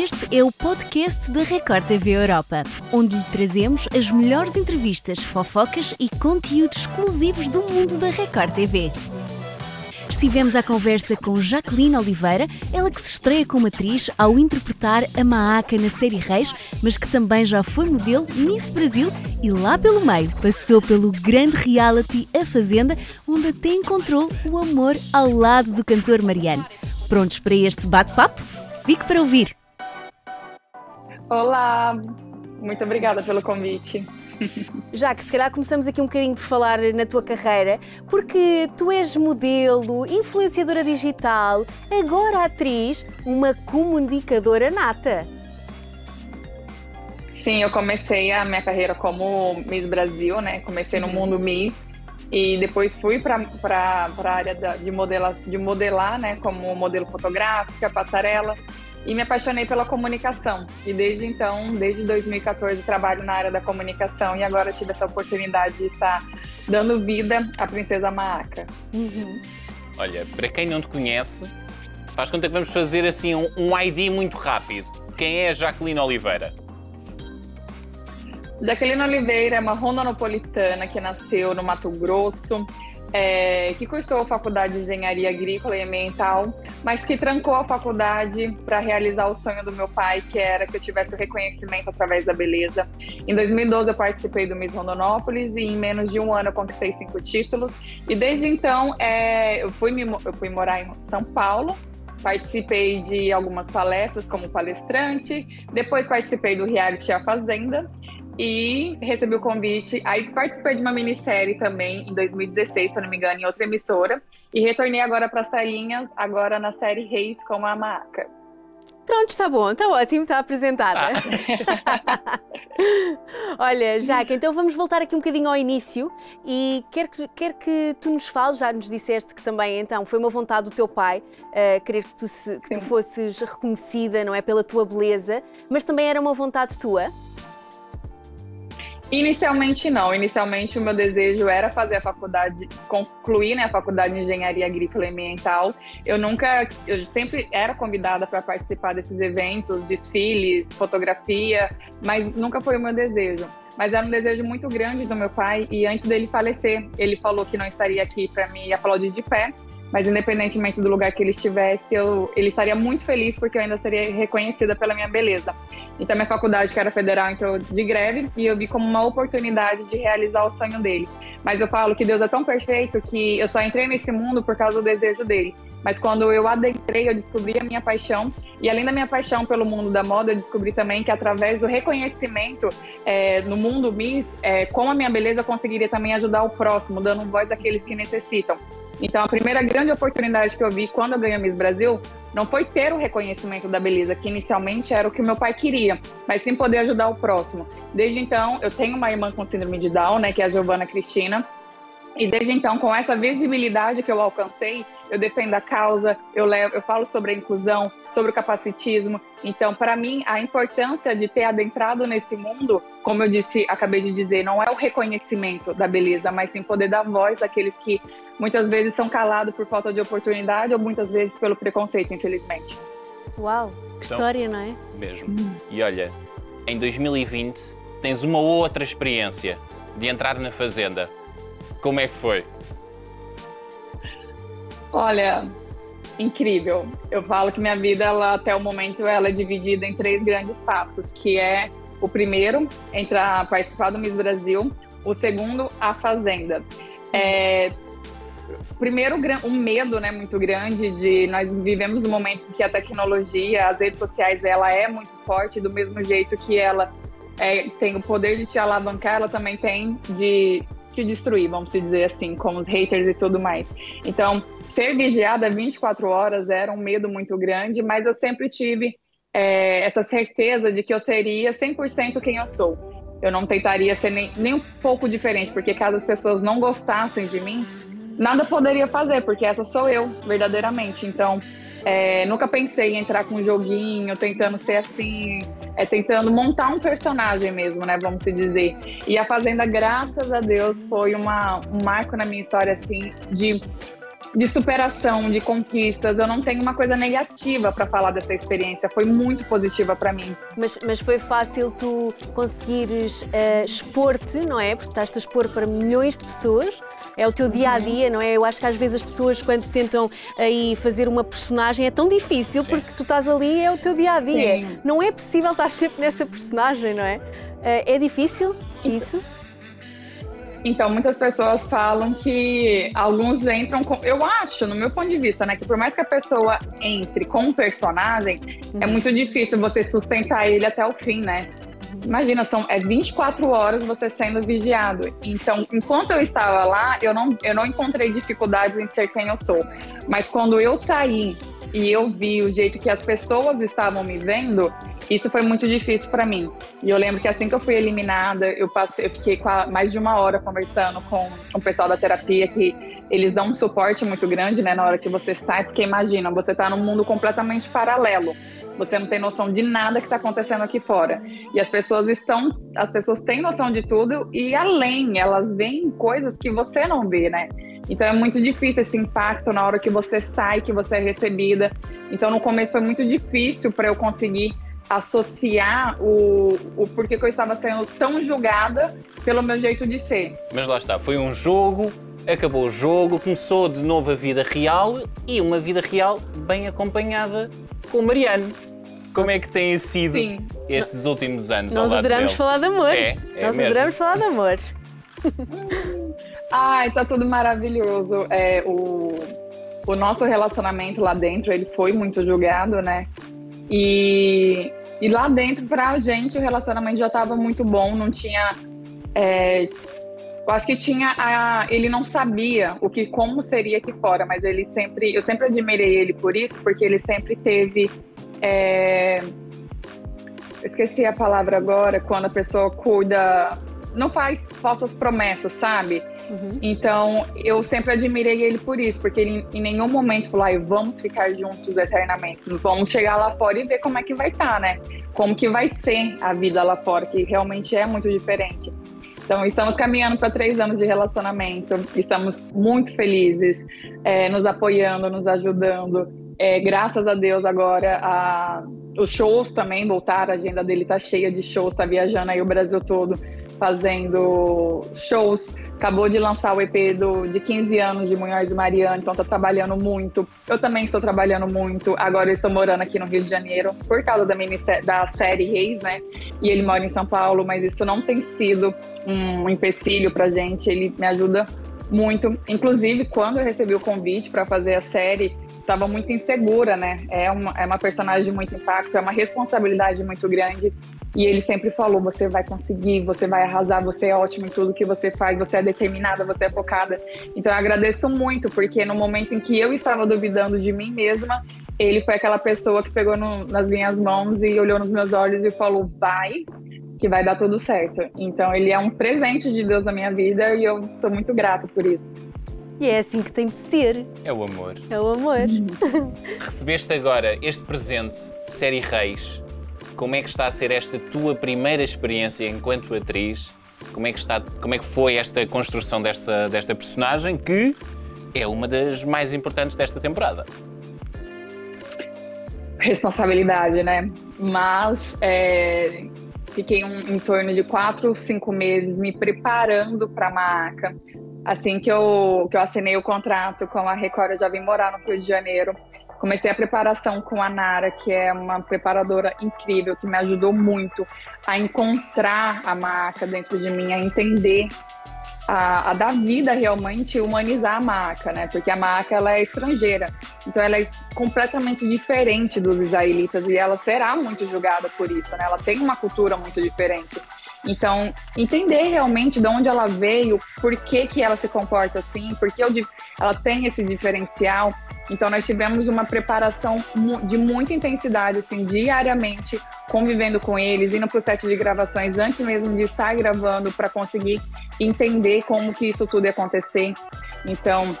Este é o podcast da Record TV Europa, onde lhe trazemos as melhores entrevistas, fofocas e conteúdos exclusivos do mundo da Record TV. Estivemos à conversa com Jacqueline Oliveira, ela que se estreia como atriz ao interpretar a Maaca na série Reis, mas que também já foi modelo Miss Brasil e lá pelo meio passou pelo grande reality A Fazenda, onde até encontrou o amor ao lado do cantor Mariano. Prontos para este bate-papo? Fique para ouvir! Olá, muito obrigada pelo convite. Já que se calhar começamos aqui um bocadinho por falar na tua carreira, porque tu és modelo, influenciadora digital, agora atriz, uma comunicadora nata. Sim, eu comecei a minha carreira como Miss Brasil, né? Comecei no uhum. mundo Miss e depois fui para a área de, modelar, de modelar, né? Como modelo fotográfica, passarela e me apaixonei pela comunicação. E desde então, desde 2014, trabalho na área da comunicação e agora tive essa oportunidade de estar dando vida à Princesa Maaca. Uhum. Olha, para quem não te conhece, faz conta que vamos fazer assim um, um ID muito rápido. Quem é a Jacqueline Oliveira? Jacqueline Oliveira é uma rondonopolitana que nasceu no Mato Grosso, é, que cursou a faculdade de Engenharia Agrícola e Ambiental, mas que trancou a faculdade para realizar o sonho do meu pai, que era que eu tivesse o reconhecimento através da beleza. Em 2012 eu participei do Miss Rondonópolis e em menos de um ano eu conquistei cinco títulos. E desde então é, eu, fui, eu fui morar em São Paulo, participei de algumas palestras como palestrante, depois participei do reality A Fazenda e recebi o convite. Aí participei de uma minissérie também em 2016, se eu não me engano, em outra emissora. E retornei agora para as telinhas, agora na série Reis com a Maca. Pronto, está bom, está ótimo, está apresentada. Ah. Olha, Jaque, então vamos voltar aqui um bocadinho ao início e quer que, quer que tu nos fales, já nos disseste que também então foi uma vontade do teu pai uh, querer que, tu, se, que tu fosses reconhecida, não é, pela tua beleza, mas também era uma vontade tua? Inicialmente não. Inicialmente o meu desejo era fazer a faculdade, concluir né, a faculdade de engenharia agrícola e ambiental. Eu nunca, eu sempre era convidada para participar desses eventos, desfiles, fotografia, mas nunca foi o meu desejo. Mas era um desejo muito grande do meu pai e antes dele falecer, ele falou que não estaria aqui para me aplaudir de pé, mas independentemente do lugar que ele estivesse, eu, ele estaria muito feliz porque eu ainda seria reconhecida pela minha beleza. Então, minha faculdade, que era federal, entrou de greve e eu vi como uma oportunidade de realizar o sonho dele. Mas eu falo que Deus é tão perfeito que eu só entrei nesse mundo por causa do desejo dele. Mas quando eu adentrei, eu descobri a minha paixão. E além da minha paixão pelo mundo da moda, eu descobri também que através do reconhecimento é, no mundo Miss, é, com a minha beleza, eu conseguiria também ajudar o próximo, dando voz àqueles que necessitam. Então, a primeira grande oportunidade que eu vi quando eu ganhei Miss Brasil não foi ter o reconhecimento da beleza, que inicialmente era o que meu pai queria, mas sim poder ajudar o próximo. Desde então, eu tenho uma irmã com síndrome de Down, né, que é a Giovana Cristina, e desde então, com essa visibilidade que eu alcancei, eu defendo a causa, eu, levo, eu falo sobre a inclusão, sobre o capacitismo. Então, para mim, a importância de ter adentrado nesse mundo, como eu disse, acabei de dizer, não é o reconhecimento da beleza, mas sim poder dar voz daqueles que muitas vezes são calados por falta de oportunidade ou muitas vezes pelo preconceito, infelizmente. Uau, que então, história, não é? Mesmo. E olha, em 2020 tens uma outra experiência de entrar na Fazenda. Como é que foi? Olha, incrível. Eu falo que minha vida, ela, até o momento, ela é dividida em três grandes passos, que é o primeiro, entrar, participar do Miss Brasil, o segundo, a Fazenda. É, primeiro, um medo né, muito grande de nós vivemos um momento que a tecnologia, as redes sociais, ela é muito forte, do mesmo jeito que ela é, tem o poder de te alavancar, ela também tem de te destruir, vamos dizer assim, com os haters e tudo mais. Então, ser vigiada 24 horas era um medo muito grande, mas eu sempre tive é, essa certeza de que eu seria 100% quem eu sou. Eu não tentaria ser nem, nem um pouco diferente, porque caso as pessoas não gostassem de mim, nada poderia fazer, porque essa sou eu, verdadeiramente. Então, é, nunca pensei em entrar com um joguinho, tentando ser assim, é, tentando montar um personagem mesmo, né? Vamos se dizer. E a Fazenda, graças a Deus, foi uma, um marco na minha história, assim, de de superação, de conquistas. Eu não tenho uma coisa negativa para falar dessa experiência. Foi muito positiva para mim. Mas, mas foi fácil tu conseguires uh, expor-te, não é? Porque estás a expor para milhões de pessoas. É o teu dia a dia, não é? Eu acho que às vezes as pessoas, quando tentam aí fazer uma personagem, é tão difícil Sim. porque tu estás ali, é o teu dia a dia. Sim. Não é possível estar sempre nessa personagem, não é? Uh, é difícil isso? Então, muitas pessoas falam que alguns entram com. Eu acho, no meu ponto de vista, né, que por mais que a pessoa entre com um personagem, é uhum. é muito difícil você sustentar ele até o fim, né? Imagina, são é 24 horas você sendo vigiado. Então, enquanto eu estava lá, eu não, eu não encontrei dificuldades em ser quem eu sou. Mas quando eu saí e eu vi o jeito que as pessoas estavam me vendo, isso foi muito difícil para mim. E eu lembro que assim que eu fui eliminada, eu passei, eu fiquei mais de uma hora conversando com, o pessoal da terapia que eles dão um suporte muito grande, né, na hora que você sai, porque imagina, você está num mundo completamente paralelo. Você não tem noção de nada que está acontecendo aqui fora. E as pessoas estão, as pessoas têm noção de tudo e além, elas veem coisas que você não vê, né? Então é muito difícil esse impacto na hora que você sai, que você é recebida. Então no começo foi muito difícil para eu conseguir associar o, o porquê que eu estava sendo tão julgada pelo meu jeito de ser. Mas lá está, foi um jogo, acabou o jogo, começou de novo a vida real e uma vida real bem acompanhada com Mariano. Como é que têm sido Sim. estes últimos anos? Nós adoramos falar de amor. É, é Nós mesmo. adoramos falar de amor. Ai, tá tudo maravilhoso. É, o, o nosso relacionamento lá dentro, ele foi muito julgado, né? E e lá dentro, pra gente, o relacionamento já estava muito bom, não tinha. É, eu acho que tinha a, ele não sabia o que como seria aqui fora, mas ele sempre, eu sempre admirei ele por isso, porque ele sempre teve é, esqueci a palavra agora, quando a pessoa cuida não faz falsas promessas, sabe? Uhum. Então, eu sempre admirei ele por isso, porque ele em nenhum momento falou, ah, vamos ficar juntos eternamente. Vamos chegar lá fora e ver como é que vai estar, tá, né? Como que vai ser a vida lá fora, que realmente é muito diferente. Então, estamos caminhando para três anos de relacionamento, estamos muito felizes, é, nos apoiando, nos ajudando. É, graças a Deus, agora a, os shows também voltaram, a agenda dele está cheia de shows, está viajando aí o Brasil todo fazendo shows. Acabou de lançar o EP do, de 15 anos de Munhoz e Mariana, então tá trabalhando muito. Eu também estou trabalhando muito. Agora eu estou morando aqui no Rio de Janeiro por causa da, da série Reis, né? E ele mora em São Paulo, mas isso não tem sido um empecilho pra gente. Ele me ajuda muito. Inclusive, quando eu recebi o convite para fazer a série, estava muito insegura, né? É uma, é uma personagem de muito impacto, é uma responsabilidade muito grande. E ele sempre falou: você vai conseguir, você vai arrasar, você é ótimo em tudo que você faz, você é determinada, você é focada. Então eu agradeço muito, porque no momento em que eu estava duvidando de mim mesma, ele foi aquela pessoa que pegou no, nas minhas mãos e olhou nos meus olhos e falou: vai, que vai dar tudo certo. Então ele é um presente de Deus na minha vida e eu sou muito grata por isso. E é assim que tem de ser. É o amor. É o amor. Recebeste agora este presente, série Reis, como é que está a ser esta tua primeira experiência enquanto atriz? Como é que, está, como é que foi esta construção desta, desta personagem que é uma das mais importantes desta temporada? Responsabilidade, né? Mas é, fiquei um, em torno de quatro, cinco meses me preparando para a marca. Assim que eu, que eu assinei o contrato com a Record, eu já vim morar no Rio de Janeiro comecei a preparação com a Nara, que é uma preparadora incrível, que me ajudou muito a encontrar a marca dentro de mim, a entender, a, a dar vida realmente, humanizar a marca, né? Porque a marca ela é estrangeira, então ela é completamente diferente dos israelitas e ela será muito julgada por isso, né? Ela tem uma cultura muito diferente. Então, entender realmente de onde ela veio, por que, que ela se comporta assim, por que ela tem esse diferencial. Então, nós tivemos uma preparação de muita intensidade, assim, diariamente, convivendo com eles, indo para o set de gravações antes mesmo de estar gravando, para conseguir entender como que isso tudo ia acontecer. Então,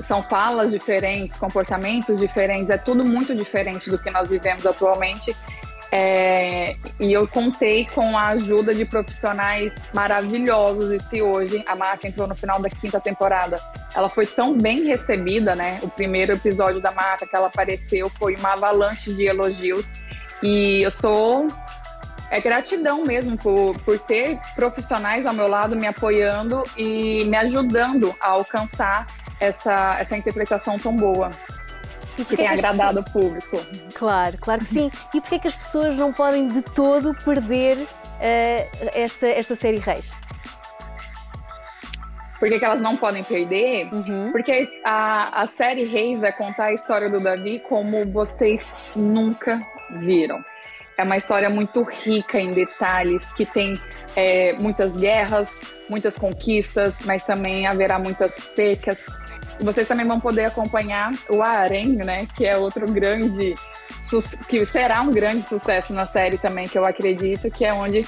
são falas diferentes, comportamentos diferentes, é tudo muito diferente do que nós vivemos atualmente. É, e eu contei com a ajuda de profissionais maravilhosos. E se hoje a marca entrou no final da quinta temporada, ela foi tão bem recebida, né? O primeiro episódio da marca que ela apareceu foi uma avalanche de elogios. E eu sou é gratidão mesmo por, por ter profissionais ao meu lado me apoiando e me ajudando a alcançar essa, essa interpretação tão boa. E que tem agradado pessoas... o público. Claro, claro que sim. E porquê é que as pessoas não podem de todo perder uh, esta, esta série Reis? Por que, que elas não podem perder? Uhum. Porque a, a série Reis vai contar a história do Davi como vocês nunca viram. É uma história muito rica em detalhes, que tem é, muitas guerras, muitas conquistas, mas também haverá muitas percas. Vocês também vão poder acompanhar o Arém, né, que é outro grande, que será um grande sucesso na série também, que eu acredito, que é onde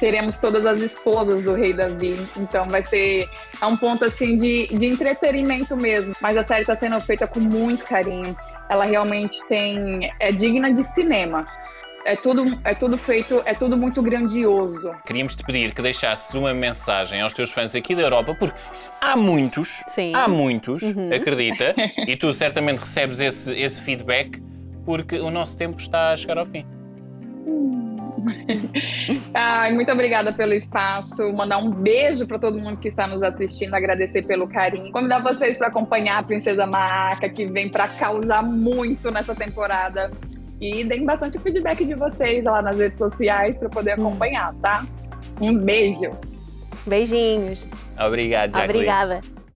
teremos todas as esposas do rei Davi. Então vai ser é um ponto assim de, de entretenimento mesmo. Mas a série está sendo feita com muito carinho. Ela realmente tem é digna de cinema é tudo, é tudo feito, é tudo muito grandioso. Queríamos te pedir que deixasses uma mensagem aos teus fãs aqui da Europa, porque há muitos, Sim. há muitos, uhum. acredita, e tu certamente recebes esse, esse feedback, porque o nosso tempo está a chegar ao fim. Ai, muito obrigada pelo espaço. Mandar um beijo para todo mundo que está nos assistindo, agradecer pelo carinho. Convidar vocês para acompanhar a Princesa Maca, que vem para causar muito nessa temporada. E deem bastante feedback de vocês lá nas redes sociais para poder acompanhar, tá? Um beijo. Beijinhos. Obrigado, Jacqueline. Obrigada.